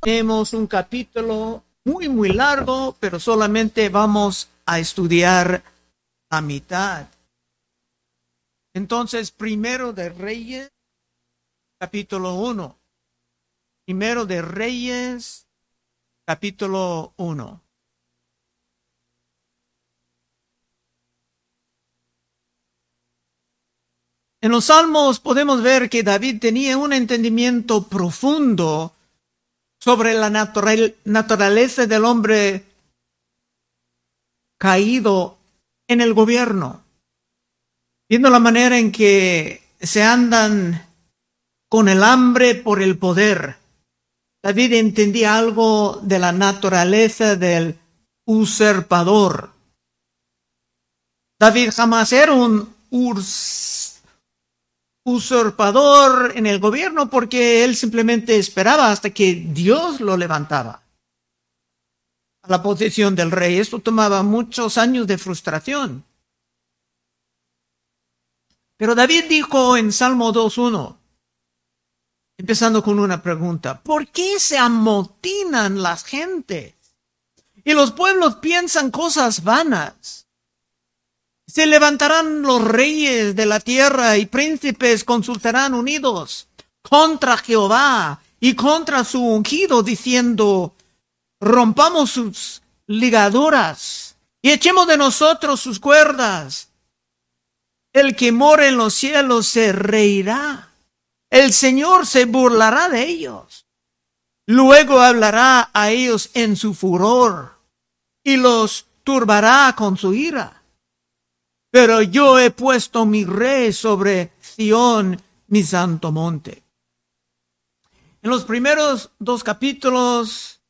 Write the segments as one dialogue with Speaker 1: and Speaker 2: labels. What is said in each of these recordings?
Speaker 1: Tenemos un capítulo muy, muy largo, pero solamente vamos a estudiar la mitad. Entonces, primero de Reyes, capítulo 1. Primero de Reyes, capítulo 1. En los salmos podemos ver que David tenía un entendimiento profundo sobre la naturaleza del hombre caído en el gobierno, viendo la manera en que se andan con el hambre por el poder. David entendía algo de la naturaleza del usurpador. David jamás era un usurpador en el gobierno porque él simplemente esperaba hasta que Dios lo levantaba a la posición del rey. Esto tomaba muchos años de frustración. Pero David dijo en Salmo 2.1, empezando con una pregunta, ¿por qué se amotinan las gentes? Y los pueblos piensan cosas vanas. Se levantarán los reyes de la tierra y príncipes consultarán unidos contra Jehová y contra su ungido, diciendo, rompamos sus ligaduras y echemos de nosotros sus cuerdas. El que mora en los cielos se reirá. El Señor se burlará de ellos. Luego hablará a ellos en su furor y los turbará con su ira pero yo he puesto mi rey sobre Sión, mi santo monte. En los primeros dos capítulos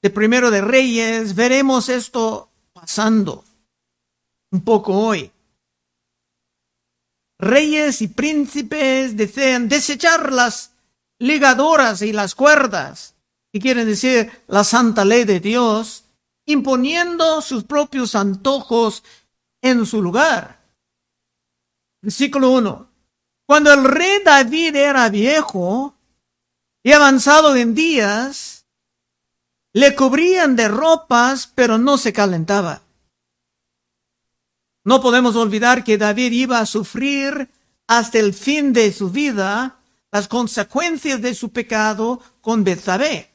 Speaker 1: de Primero de Reyes veremos esto pasando un poco hoy. Reyes y príncipes desean desechar las ligadoras y las cuerdas, que quieren decir la santa ley de Dios, imponiendo sus propios antojos en su lugar. Versículo 1. Cuando el rey David era viejo y avanzado en días, le cubrían de ropas, pero no se calentaba. No podemos olvidar que David iba a sufrir hasta el fin de su vida las consecuencias de su pecado con Betsabé.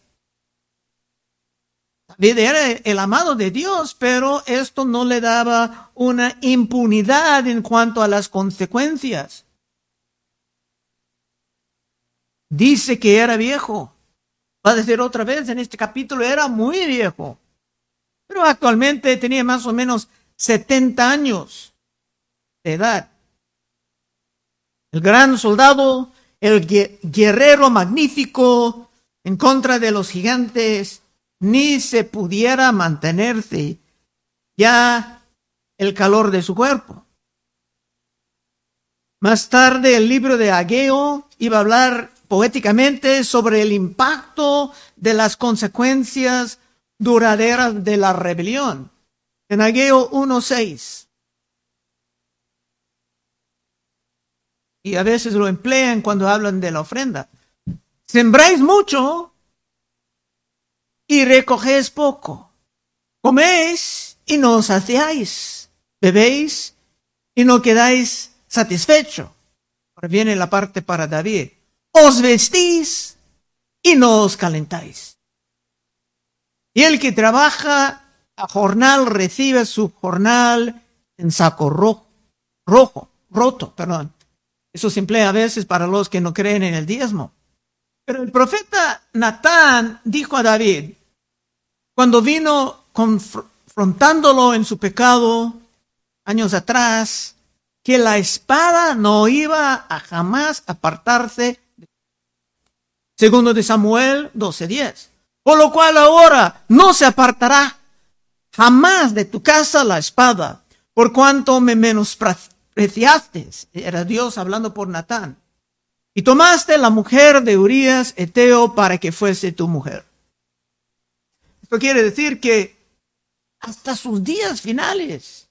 Speaker 1: Era el amado de Dios, pero esto no le daba una impunidad en cuanto a las consecuencias. Dice que era viejo. Va a decir otra vez en este capítulo, era muy viejo. Pero actualmente tenía más o menos 70 años de edad. El gran soldado, el guerrero magnífico en contra de los gigantes, ni se pudiera mantenerse ya el calor de su cuerpo. Más tarde el libro de Ageo iba a hablar poéticamente sobre el impacto de las consecuencias duraderas de la rebelión. En Ageo 1.6. Y a veces lo emplean cuando hablan de la ofrenda. Sembráis mucho y recogéis poco. Coméis y no os saciáis. Bebéis y no quedáis satisfecho. Ahora viene la parte para David. Os vestís y no os calentáis. Y el que trabaja a jornal recibe su jornal en saco rojo, rojo, roto, perdón. Eso se emplea a veces para los que no creen en el diezmo. Pero el profeta Natán dijo a David, cuando vino confrontándolo en su pecado años atrás, que la espada no iba a jamás apartarse. Segundo de Samuel 12:10. Por lo cual ahora no se apartará jamás de tu casa la espada, por cuanto me menospreciaste. Era Dios hablando por Natán. Y tomaste la mujer de Urias, Eteo, para que fuese tu mujer. Esto quiere decir que hasta sus días finales,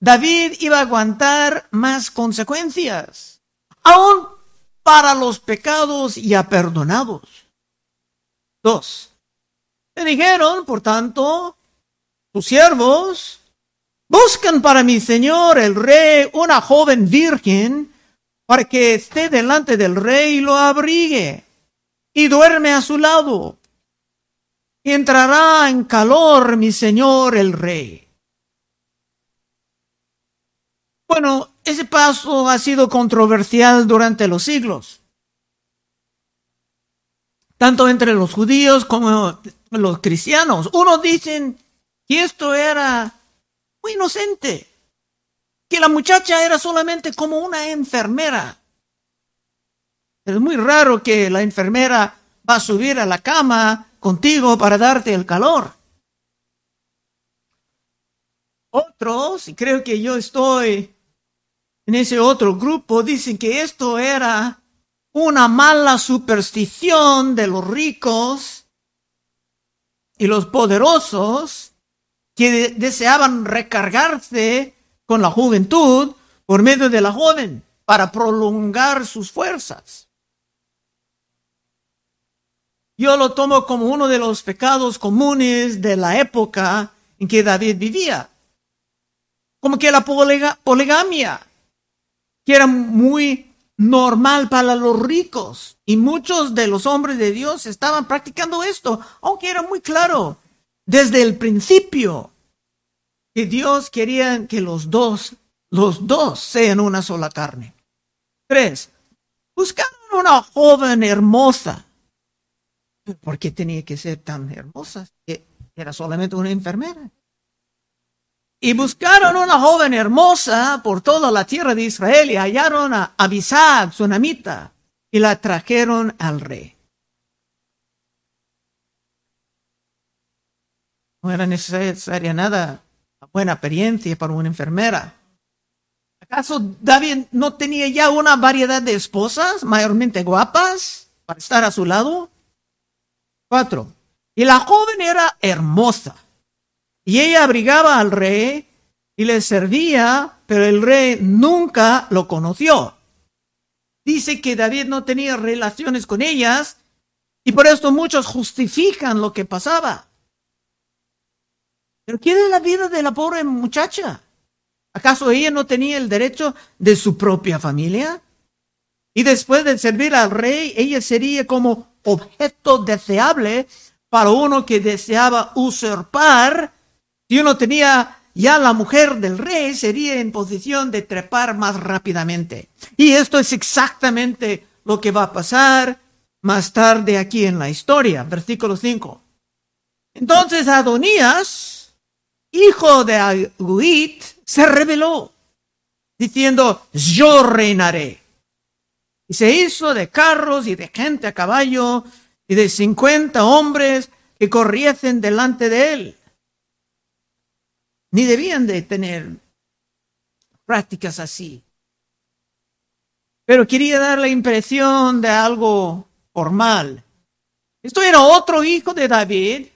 Speaker 1: David iba a aguantar más consecuencias, aún para los pecados ya perdonados. Dos. Le dijeron, por tanto, tus siervos buscan para mi señor el rey una joven virgen para que esté delante del rey y lo abrigue y duerme a su lado. Y entrará en calor mi señor el rey. Bueno, ese paso ha sido controversial durante los siglos, tanto entre los judíos como los cristianos. Unos dicen que esto era muy inocente, que la muchacha era solamente como una enfermera. Es muy raro que la enfermera va a subir a la cama contigo para darte el calor. Otros, y creo que yo estoy en ese otro grupo, dicen que esto era una mala superstición de los ricos y los poderosos que deseaban recargarse con la juventud por medio de la joven para prolongar sus fuerzas. Yo lo tomo como uno de los pecados comunes de la época en que David vivía. Como que la poligamia, que era muy normal para los ricos. Y muchos de los hombres de Dios estaban practicando esto, aunque era muy claro desde el principio que Dios quería que los dos, los dos sean una sola carne. Tres, buscaron una joven hermosa. ¿Por qué tenía que ser tan hermosa? Era solamente una enfermera. Y buscaron una joven hermosa por toda la tierra de Israel y hallaron a Abisag, su namita, y la trajeron al rey. No era necesaria nada buena apariencia para una enfermera. ¿Acaso David no tenía ya una variedad de esposas, mayormente guapas, para estar a su lado? Cuatro. Y la joven era hermosa. Y ella abrigaba al rey y le servía, pero el rey nunca lo conoció. Dice que David no tenía relaciones con ellas y por esto muchos justifican lo que pasaba. Pero ¿quién es la vida de la pobre muchacha? ¿Acaso ella no tenía el derecho de su propia familia? Y después de servir al rey, ella sería como objeto deseable para uno que deseaba usurpar. Si uno tenía ya la mujer del rey, sería en posición de trepar más rápidamente. Y esto es exactamente lo que va a pasar más tarde aquí en la historia. Versículo 5. Entonces Adonías hijo de Aguit, se rebeló, diciendo, yo reinaré. Y se hizo de carros y de gente a caballo y de cincuenta hombres que corriesen delante de él. Ni debían de tener prácticas así. Pero quería dar la impresión de algo formal. Esto era otro hijo de David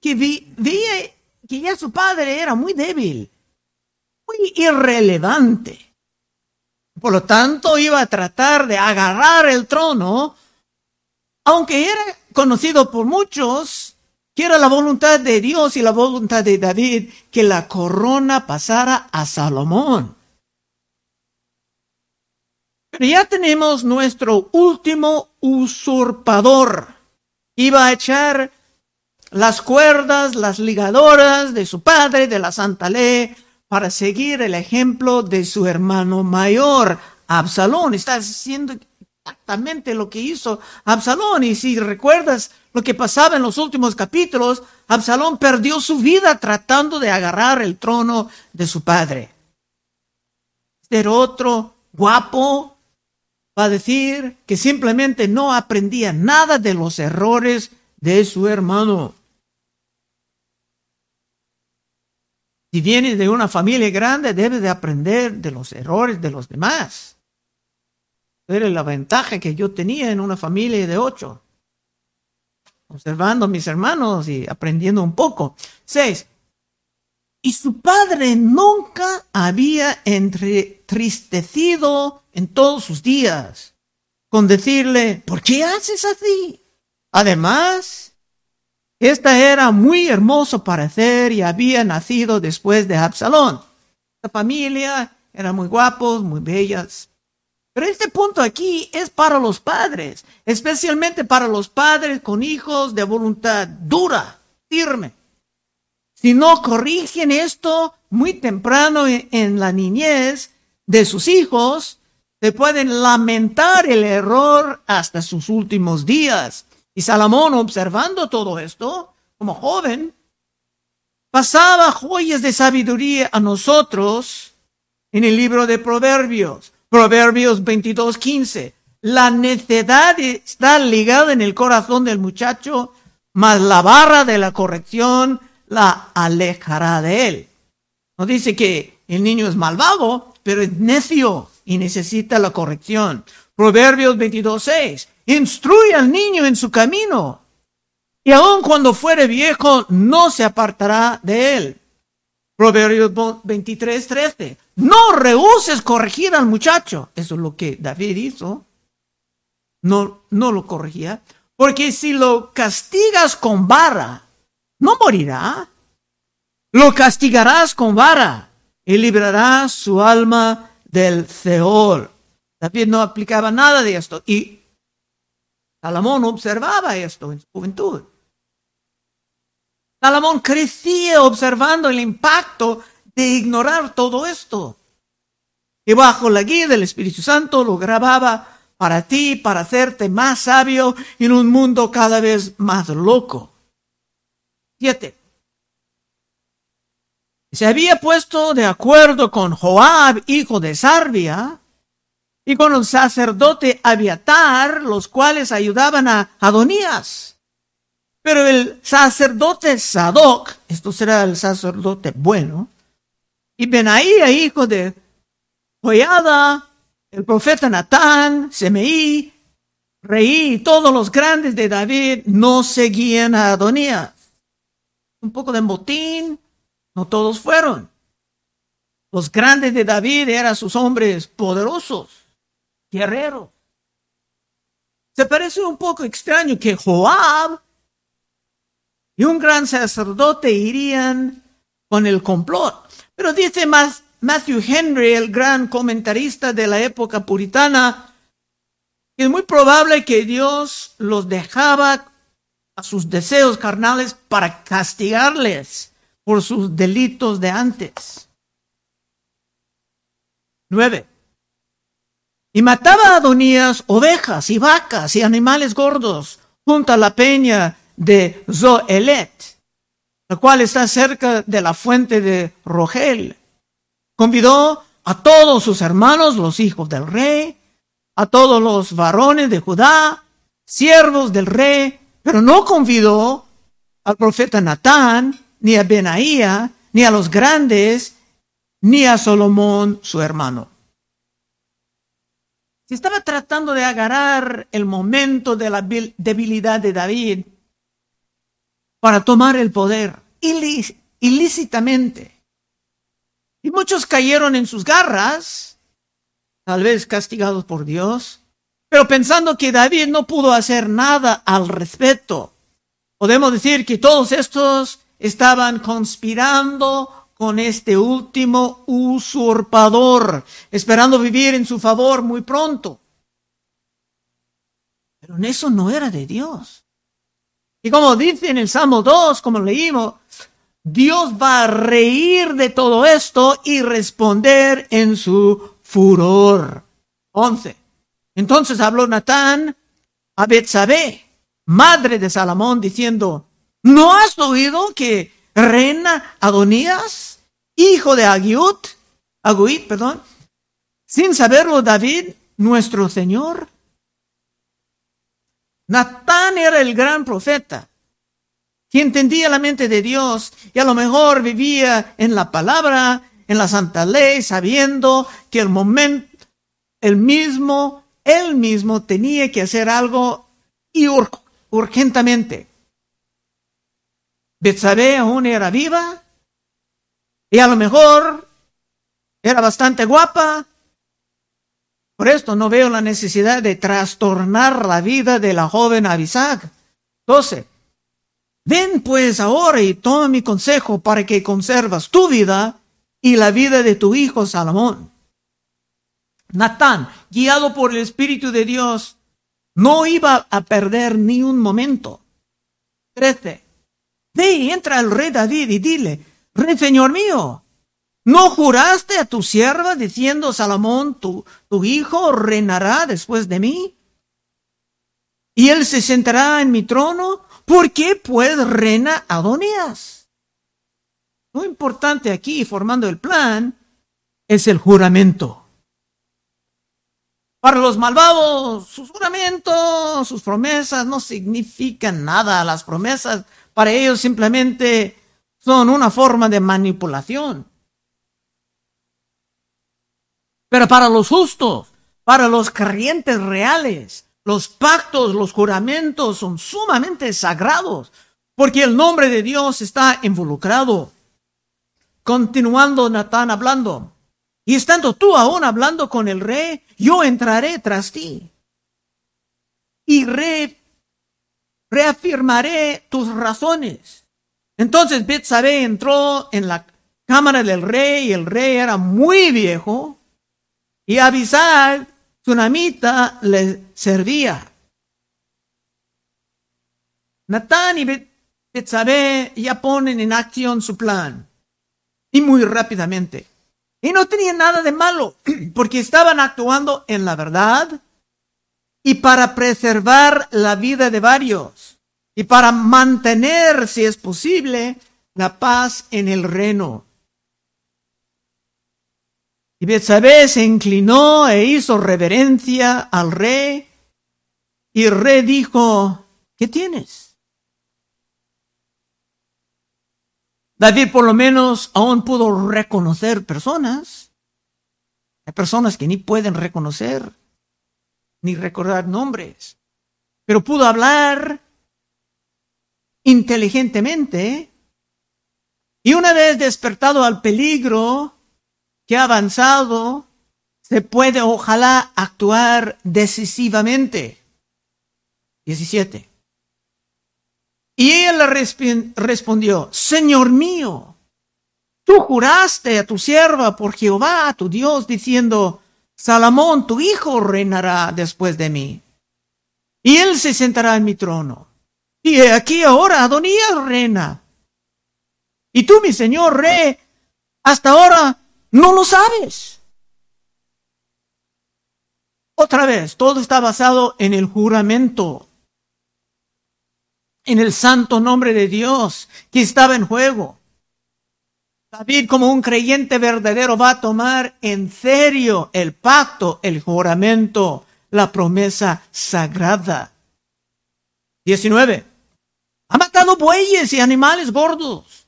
Speaker 1: que veía que ya su padre era muy débil, muy irrelevante. Por lo tanto, iba a tratar de agarrar el trono, aunque era conocido por muchos que era la voluntad de Dios y la voluntad de David que la corona pasara a Salomón. Pero ya tenemos nuestro último usurpador. Iba a echar las cuerdas, las ligadoras de su padre, de la Santa Ley, para seguir el ejemplo de su hermano mayor, Absalón. Está haciendo exactamente lo que hizo Absalón. Y si recuerdas lo que pasaba en los últimos capítulos, Absalón perdió su vida tratando de agarrar el trono de su padre. Ser otro guapo va a decir que simplemente no aprendía nada de los errores de su hermano. Si vienes de una familia grande, debes de aprender de los errores de los demás. Era la ventaja que yo tenía en una familia de ocho. Observando a mis hermanos y aprendiendo un poco. Seis. Y su padre nunca había entristecido en todos sus días con decirle, ¿por qué haces así? Además, esta era muy hermoso parecer y había nacido después de Absalón. La familia era muy guapos, muy bellas. Pero este punto aquí es para los padres, especialmente para los padres con hijos de voluntad dura, firme. Si no corrigen esto muy temprano en, la niñez de sus hijos, se pueden lamentar el error hasta sus últimos días. Y Salomón, observando todo esto, como joven, pasaba joyas de sabiduría a nosotros en el libro de Proverbios. Proverbios 22, 15. La necedad está ligada en el corazón del muchacho, mas la barra de la corrección la alejará de él. No dice que el niño es malvado, pero es necio y necesita la corrección. Proverbios 22, 6. Instruye al niño en su camino, y aun cuando fuere viejo, no se apartará de él. Proverbios 23, 13. No rehuses corregir al muchacho. Eso es lo que David hizo. No, no lo corregía. Porque si lo castigas con vara, no morirá. Lo castigarás con vara y librarás su alma del Seol. David no aplicaba nada de esto y Salomón observaba esto en su juventud. Salomón crecía observando el impacto de ignorar todo esto. Y bajo la guía del Espíritu Santo lo grababa para ti, para hacerte más sabio en un mundo cada vez más loco. Siete. Se había puesto de acuerdo con Joab, hijo de Sarbia, y con el sacerdote Abiatar, los cuales ayudaban a Adonías. Pero el sacerdote Sadoc, esto será el sacerdote bueno, y Benaía, hijo de Joyada, el profeta Natán, Semeí, Reí todos los grandes de David no seguían a Adonías. Un poco de motín, no todos fueron. Los grandes de David eran sus hombres poderosos, guerreros. Se parece un poco extraño que Joab y un gran sacerdote irían con el complot. Pero dice más Matthew Henry, el gran comentarista de la época puritana, que es muy probable que Dios los dejaba a sus deseos carnales para castigarles por sus delitos de antes. Nueve. Y mataba a Adonías ovejas y vacas y animales gordos junto a la peña de Zoelet, la cual está cerca de la fuente de Rogel. Convidó a todos sus hermanos, los hijos del rey, a todos los varones de Judá, siervos del rey, pero no convidó al profeta Natán, ni a Benaía, ni a los grandes, ni a Salomón, su hermano. Estaba tratando de agarrar el momento de la debilidad de David para tomar el poder ilícitamente. Y muchos cayeron en sus garras, tal vez castigados por Dios, pero pensando que David no pudo hacer nada al respecto. Podemos decir que todos estos estaban conspirando con este último usurpador, esperando vivir en su favor muy pronto. Pero en eso no era de Dios. Y como dice en el Salmo 2, como leímos, Dios va a reír de todo esto y responder en su furor. 11. Entonces habló Natán a Betsabé, madre de Salomón, diciendo, ¿No has oído que reina Adonías, hijo de Agiut, Aguit, perdón, sin saberlo David, nuestro Señor? Natán era el gran profeta, que entendía la mente de Dios y a lo mejor vivía en la palabra, en la santa ley, sabiendo que el momento, el mismo, él mismo tenía que hacer algo y urgentemente. Betsabé aún era viva y a lo mejor era bastante guapa. Por esto no veo la necesidad de trastornar la vida de la joven Abisag 12. Ven pues ahora y toma mi consejo para que conservas tu vida y la vida de tu hijo Salomón. Natán, guiado por el Espíritu de Dios, no iba a perder ni un momento. 13. Ve y entra el rey David y dile, Rey Señor mío, ¿no juraste a tu sierva diciendo, Salomón, tu, tu hijo reinará después de mí? Y él se sentará en mi trono. ¿Por qué pues reina Adonías? Lo importante aquí, formando el plan, es el juramento. Para los malvados, sus juramentos, sus promesas no significan nada. Las promesas para ellos simplemente son una forma de manipulación. Pero para los justos, para los creyentes reales, los pactos, los juramentos son sumamente sagrados, porque el nombre de Dios está involucrado. Continuando Natán hablando, y estando tú aún hablando con el rey, yo entraré tras ti. Y reafirmaré tus razones. Entonces Betsabé entró en la cámara del rey y el rey era muy viejo y Abisal, Tsunamita, le servía. Natán y Betsabé ya ponen en acción su plan y muy rápidamente. Y no tenían nada de malo, porque estaban actuando en la verdad y para preservar la vida de varios y para mantener, si es posible, la paz en el reino. Y Betsabé se inclinó e hizo reverencia al rey, y el rey dijo, ¿qué tienes? David por lo menos aún pudo reconocer personas. Hay personas que ni pueden reconocer ni recordar nombres, pero pudo hablar inteligentemente y una vez despertado al peligro que ha avanzado, se puede ojalá actuar decisivamente. 17. Y le respondió, Señor mío, tú juraste a tu sierva por Jehová, tu Dios, diciendo, Salomón, tu hijo, reinará después de mí. Y él se sentará en mi trono. Y aquí ahora Adonías reina. Y tú, mi señor rey, hasta ahora no lo sabes. Otra vez, todo está basado en el juramento en el santo nombre de Dios que estaba en juego. David como un creyente verdadero va a tomar en serio el pacto, el juramento, la promesa sagrada. 19. Ha matado bueyes y animales gordos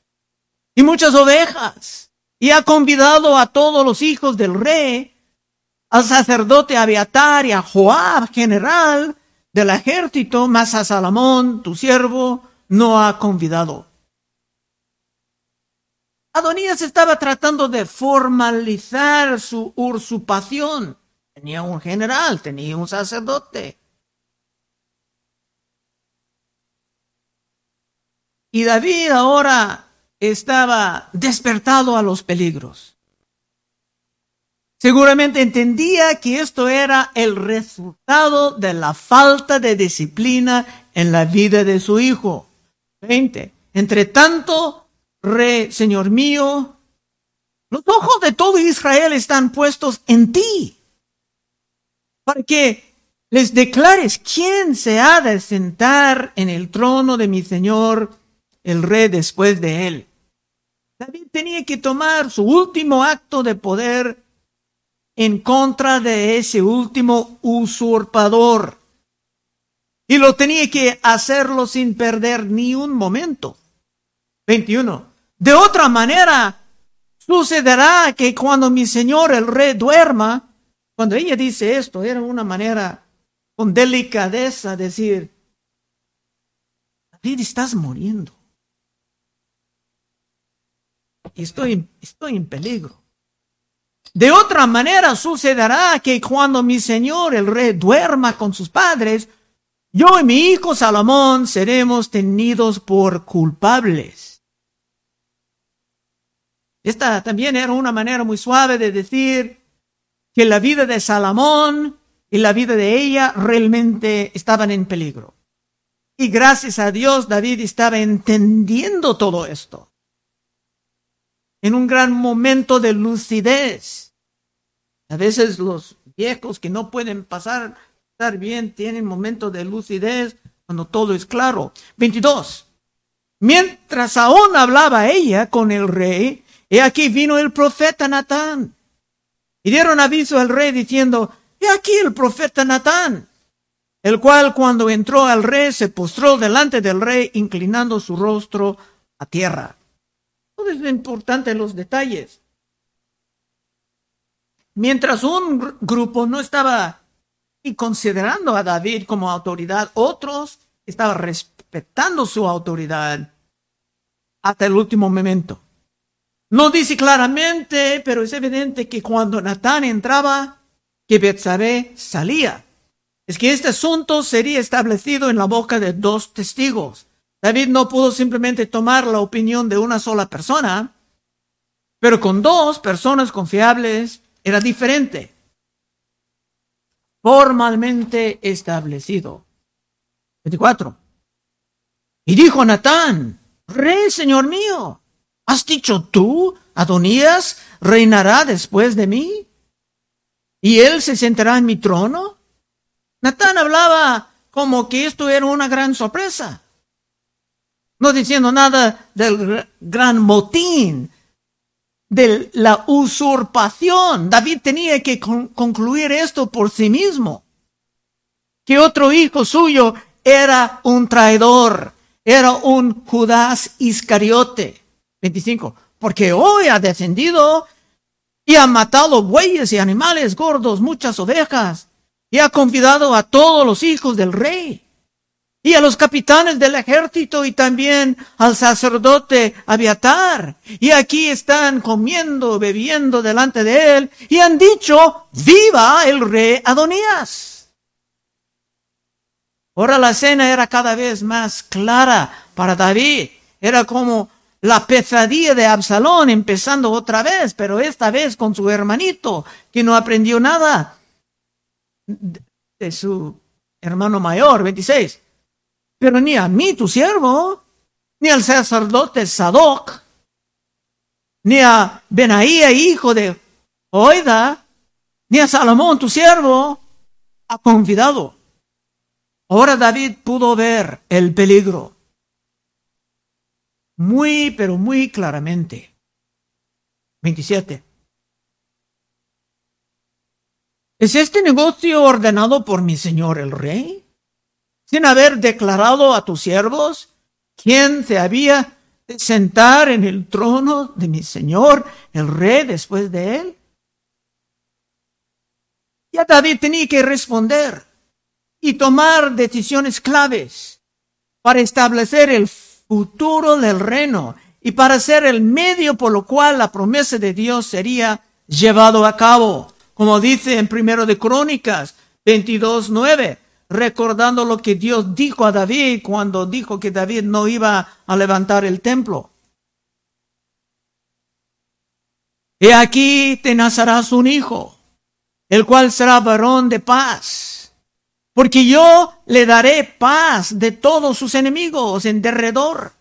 Speaker 1: y muchas ovejas y ha convidado a todos los hijos del rey, al sacerdote Abiatar y a Joab, general, del ejército, más a Salomón, tu siervo, no ha convidado. Adonías estaba tratando de formalizar su usurpación. Tenía un general, tenía un sacerdote. Y David ahora estaba despertado a los peligros. Seguramente entendía que esto era el resultado de la falta de disciplina en la vida de su hijo. 20. Entre tanto, rey, señor mío, los ojos de todo Israel están puestos en ti, para que les declares quién se ha de sentar en el trono de mi señor, el rey, después de él. David tenía que tomar su último acto de poder en contra de ese último usurpador. Y lo tenía que hacerlo sin perder ni un momento. 21. De otra manera, sucederá que cuando mi señor el rey duerma, cuando ella dice esto, era una manera con delicadeza decir, David, estás muriendo. Estoy, estoy en peligro. De otra manera sucederá que cuando mi señor el rey duerma con sus padres, yo y mi hijo Salomón seremos tenidos por culpables. Esta también era una manera muy suave de decir que la vida de Salomón y la vida de ella realmente estaban en peligro. Y gracias a Dios David estaba entendiendo todo esto. En un gran momento de lucidez. A veces los viejos que no pueden pasar, estar bien, tienen momentos de lucidez cuando todo es claro. 22. Mientras aún hablaba ella con el rey, he aquí vino el profeta Natán. Y dieron aviso al rey diciendo, he aquí el profeta Natán, el cual cuando entró al rey se postró delante del rey, inclinando su rostro a tierra. Es importante los detalles. Mientras un grupo no estaba considerando a David como autoridad, otros estaban respetando su autoridad hasta el último momento. No dice claramente, pero es evidente que cuando Natán entraba, que Betsabé salía. Es que este asunto sería establecido en la boca de dos testigos. David no pudo simplemente tomar la opinión de una sola persona, pero con dos personas confiables era diferente. Formalmente establecido. 24. Y dijo Natán, Rey, Señor mío, ¿has dicho tú, Adonías, reinará después de mí? ¿Y él se sentará en mi trono? Natán hablaba como que esto era una gran sorpresa. No diciendo nada del gran motín de la usurpación. David tenía que concluir esto por sí mismo. Que otro hijo suyo era un traidor, era un Judas Iscariote. 25. Porque hoy ha descendido y ha matado bueyes y animales gordos, muchas ovejas, y ha convidado a todos los hijos del rey y a los capitanes del ejército y también al sacerdote Abiatar. Y aquí están comiendo, bebiendo delante de él y han dicho, viva el rey Adonías. Ahora la escena era cada vez más clara para David. Era como la pesadilla de Absalón empezando otra vez, pero esta vez con su hermanito, que no aprendió nada de su hermano mayor, 26. Pero ni a mí, tu siervo, ni al sacerdote Sadoc, ni a Benaía, hijo de Oida, ni a Salomón, tu siervo, ha convidado. Ahora David pudo ver el peligro. Muy, pero muy claramente. 27. ¿Es este negocio ordenado por mi señor el rey? Sin haber declarado a tus siervos quién te había de sentar en el trono de mi Señor, el rey, después de él? Ya David tenía que responder y tomar decisiones claves para establecer el futuro del reino y para ser el medio por lo cual la promesa de Dios sería llevado a cabo, como dice en primero de Crónicas 22.9 recordando lo que Dios dijo a David cuando dijo que David no iba a levantar el templo. He aquí te nacerás un hijo, el cual será varón de paz, porque yo le daré paz de todos sus enemigos en derredor.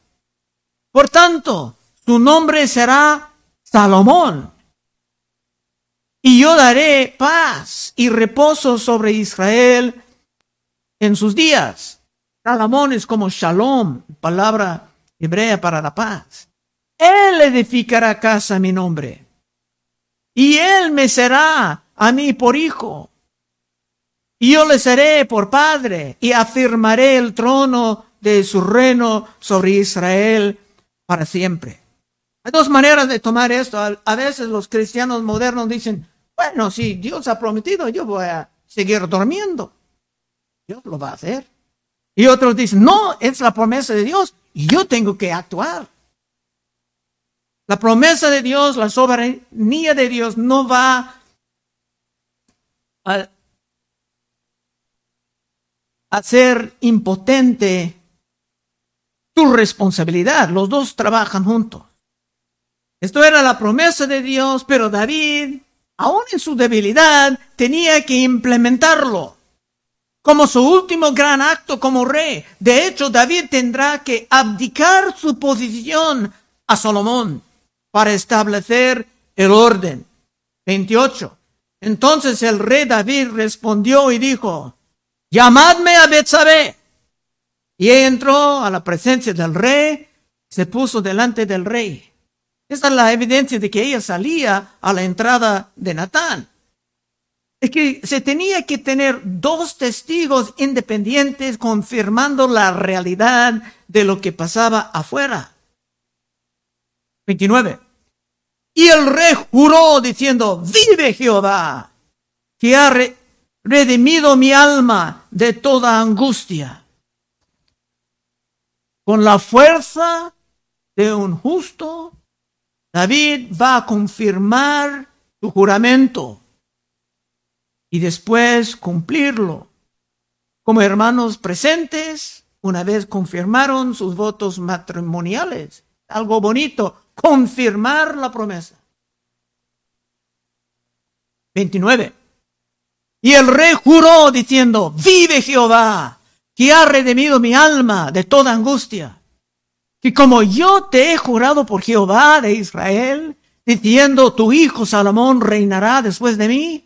Speaker 1: Por tanto, su nombre será Salomón. Y yo daré paz y reposo sobre Israel en sus días. Salomón es como shalom, palabra hebrea para la paz. Él edificará casa a mi nombre. Y él me será a mí por hijo. Y yo le seré por padre y afirmaré el trono de su reino sobre Israel para siempre. Hay dos maneras de tomar esto. A veces los cristianos modernos dicen, bueno, si Dios ha prometido, yo voy a seguir durmiendo. Dios lo va a hacer. Y otros dicen, no, es la promesa de Dios y yo tengo que actuar. La promesa de Dios, la soberanía de Dios no va a, hacer impotente tu responsabilidad. Los dos trabajan juntos. Esto era la promesa de Dios, pero David, aún en su debilidad, tenía que implementarlo como su último gran acto como rey. De hecho, David tendrá que abdicar su posición a Salomón para establecer el orden. 28. Entonces el rey David respondió y dijo, llamadme a Betsabé. Y entró a la presencia del rey, se puso delante del rey. Esta es la evidencia de que ella salía a la entrada de Natán. Es que se tenía que tener dos testigos independientes confirmando la realidad de lo que pasaba afuera. 29. Y el rey juró diciendo, vive Jehová, que ha redimido mi alma de toda angustia. Con la fuerza de un justo, David va a confirmar su juramento y después cumplirlo. Como hermanos presentes, una vez confirmaron sus votos matrimoniales. Algo bonito, confirmar la promesa. 29. Y el rey juró diciendo, vive Jehová, que ha redimido mi alma de toda angustia. Que como yo te he jurado por Jehová de Israel, diciendo, tu hijo Salomón reinará después de mí,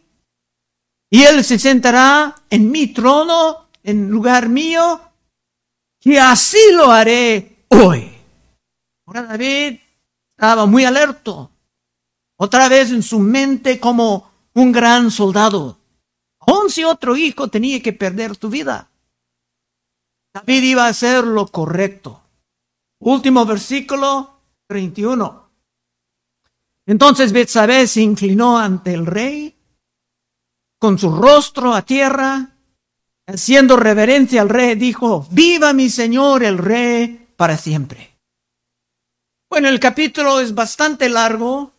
Speaker 1: y él se sentará en mi trono, en lugar mío, que así lo haré hoy. Ahora David estaba muy alerto, otra vez en su mente como un gran soldado. Si otro hijo tenía que perder su vida, David iba a hacer lo correcto. Último versículo 31. Entonces Betsabé se inclinó ante el rey con su rostro a tierra, haciendo reverencia al rey, dijo, viva mi señor el rey para siempre. Bueno, el capítulo es bastante largo,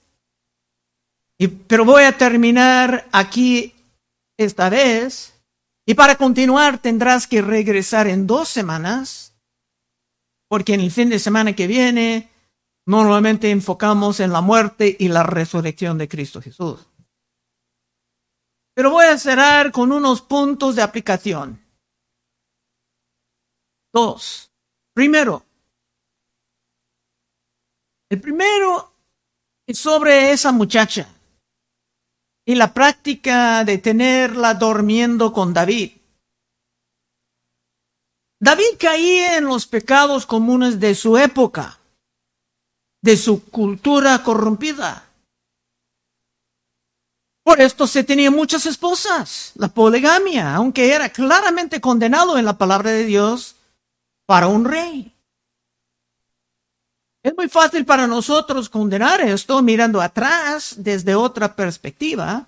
Speaker 1: pero voy a terminar aquí esta vez. Y para continuar tendrás que regresar en dos semanas, porque en el fin de semana que viene normalmente enfocamos en la muerte y la resurrección de Cristo Jesús. Pero voy a cerrar con unos puntos de aplicación. Dos. Primero, el primero es sobre esa muchacha y la práctica de tenerla durmiendo con David. David caía en los pecados comunes de su época, de su cultura corrompida. Por esto se tenía muchas esposas, la poligamia, aunque era claramente condenado en la palabra de Dios para un rey. Es muy fácil para nosotros condenar esto mirando atrás desde otra perspectiva.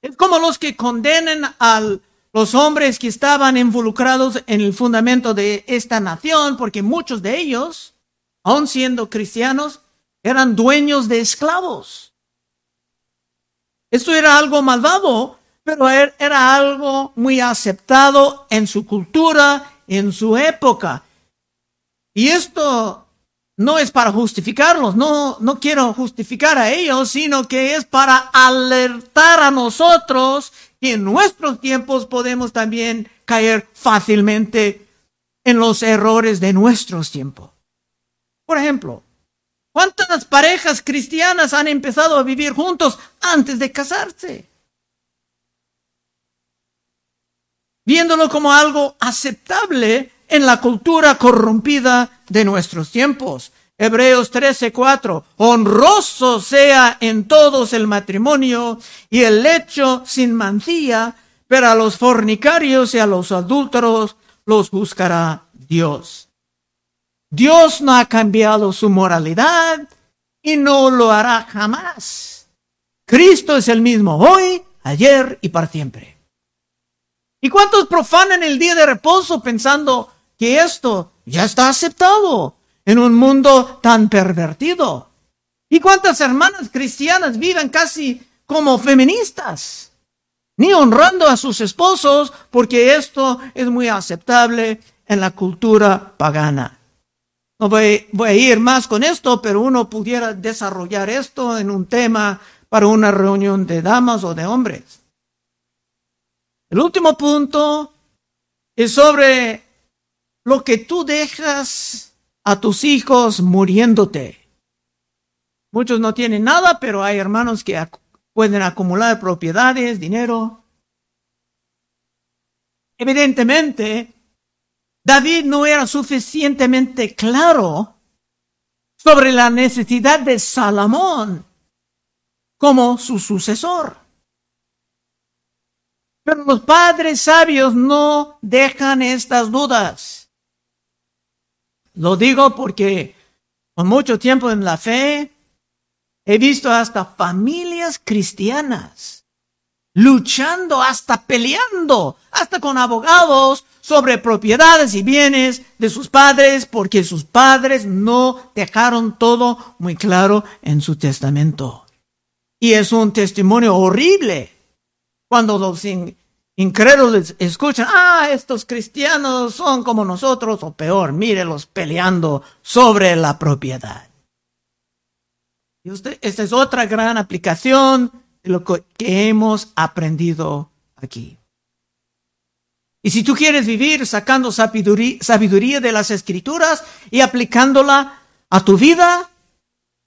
Speaker 1: Es como los que condenan a los hombres que estaban involucrados en el fundamento de esta nación, porque muchos de ellos, aun siendo cristianos, eran dueños de esclavos. Esto era algo malvado, pero er, era algo muy aceptado en su cultura, en su época. Y esto no es para justificarlos, no, no quiero justificar a ellos, sino que es para alertar a nosotros que en nuestros tiempos podemos también caer fácilmente en los errores de nuestros tiempos. Por ejemplo, ¿cuántas parejas cristianas han empezado a vivir juntos antes de casarse? Viéndolo como algo aceptable en la cultura corrompida de nuestros tiempos. Hebreos 13:4, honroso sea en todos el matrimonio y el lecho sin mancilla, pero a los fornicarios y a los adúlteros los buscará Dios. Dios no ha cambiado su moralidad y no lo hará jamás. Cristo es el mismo hoy, ayer y para siempre. ¿Y cuántos profanan el día de reposo pensando que esto ya está aceptado en un mundo tan pervertido. ¿Y cuántas hermanas cristianas viven casi como feministas? ni honrando a sus esposos, porque esto es muy aceptable en la cultura pagana. No voy, a ir más con esto, pero uno pudiera desarrollar esto en un tema para una reunión de damas o de hombres. El último punto es sobre lo que tú dejas a tus hijos muriéndote. Muchos no tienen nada, pero hay hermanos que pueden acumular propiedades, dinero. Evidentemente, David no era suficientemente claro sobre la necesidad de Salomón como su sucesor. Pero los padres sabios no dejan estas dudas. Lo digo porque con mucho tiempo en la fe he visto hasta familias cristianas luchando, hasta peleando, hasta con abogados sobre propiedades y bienes de sus padres porque sus padres no dejaron todo muy claro en su testamento. Y es un testimonio horrible cuando los incrédulos escuchan, ah, estos cristianos son como nosotros, o peor, mírelos peleando sobre la propiedad. Y usted, esta es otra gran aplicación de lo que hemos aprendido aquí. Y si tú quieres vivir sacando sabiduría, de las escrituras y aplicándola a tu vida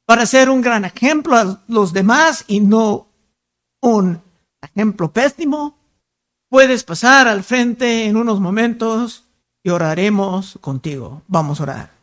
Speaker 1: para ser un gran ejemplo a los demás y no un ejemplo pésimo, puedes pasar al frente en unos momentos y oraremos contigo. Vamos a orar.